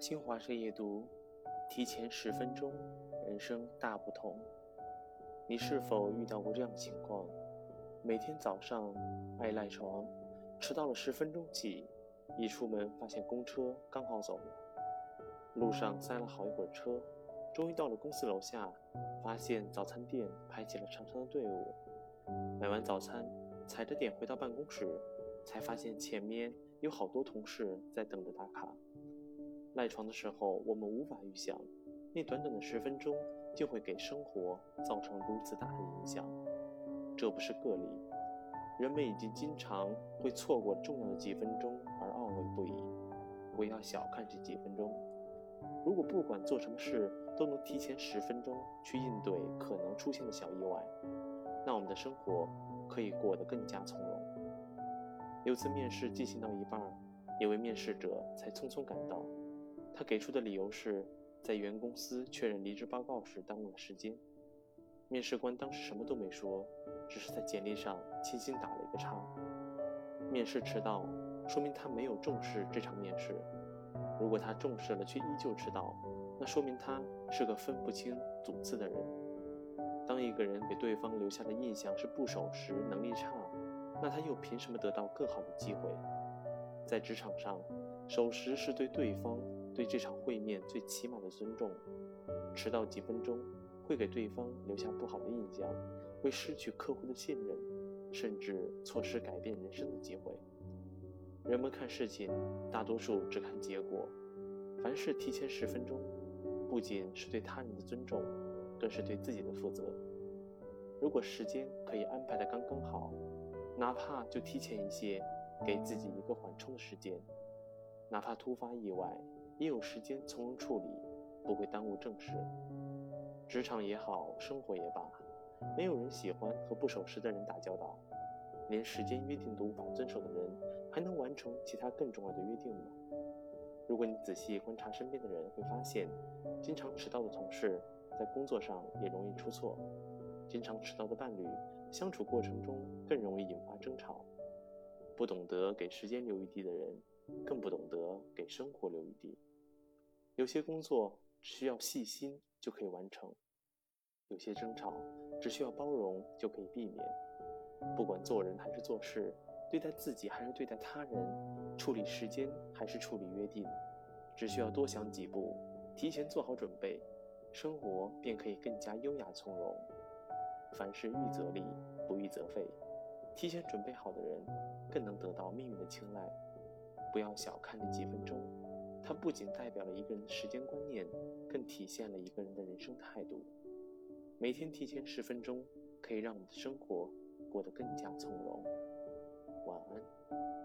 新华社夜读，提前十分钟，人生大不同。你是否遇到过这样的情况？每天早上爱赖床，迟到了十分钟起，一出门发现公车刚好走了，路上塞了好一会儿车，终于到了公司楼下，发现早餐店排起了长长的队伍。买完早餐，踩着点回到办公室，才发现前面有好多同事在等着打卡。赖床的时候，我们无法预想，那短短的十分钟就会给生活造成如此大的影响。这不是个例，人们已经经常会错过重要的几分钟而懊悔不已。不要小看这几分钟，如果不管做什么事都能提前十分钟去应对可能出现的小意外，那我们的生活可以过得更加从容。有次面试进行到一半，有位面试者才匆匆赶到。他给出的理由是，在原公司确认离职报告时耽误了时间。面试官当时什么都没说，只是在简历上轻轻打了一个叉。面试迟到，说明他没有重视这场面试；如果他重视了却依旧迟到，那说明他是个分不清主次的人。当一个人给对方留下的印象是不守时、能力差，那他又凭什么得到更好的机会？在职场上，守时是对对方。对这场会面最起码的尊重，迟到几分钟会给对方留下不好的印象，会失去客户的信任，甚至错失改变人生的机会。人们看事情，大多数只看结果。凡事提前十分钟，不仅是对他人的尊重，更是对自己的负责。如果时间可以安排的刚刚好，哪怕就提前一些，给自己一个缓冲的时间，哪怕突发意外。也有时间从容处理，不会耽误正事。职场也好，生活也罢，没有人喜欢和不守时的人打交道。连时间约定都无法遵守的人，还能完成其他更重要的约定吗？如果你仔细观察身边的人，会发现，经常迟到的同事在工作上也容易出错；经常迟到的伴侣，相处过程中更容易引发争吵。不懂得给时间留余地的人，更不懂得给生活留余地。有些工作只需要细心就可以完成，有些争吵只需要包容就可以避免。不管做人还是做事，对待自己还是对待他人，处理时间还是处理约定，只需要多想几步，提前做好准备，生活便可以更加优雅从容。凡事预则立，不预则废。提前准备好的人，更能得到命运的青睐。不要小看那几分钟。它不仅代表了一个人的时间观念，更体现了一个人的人生态度。每天提前十分钟，可以让我们的生活过得更加从容。晚安。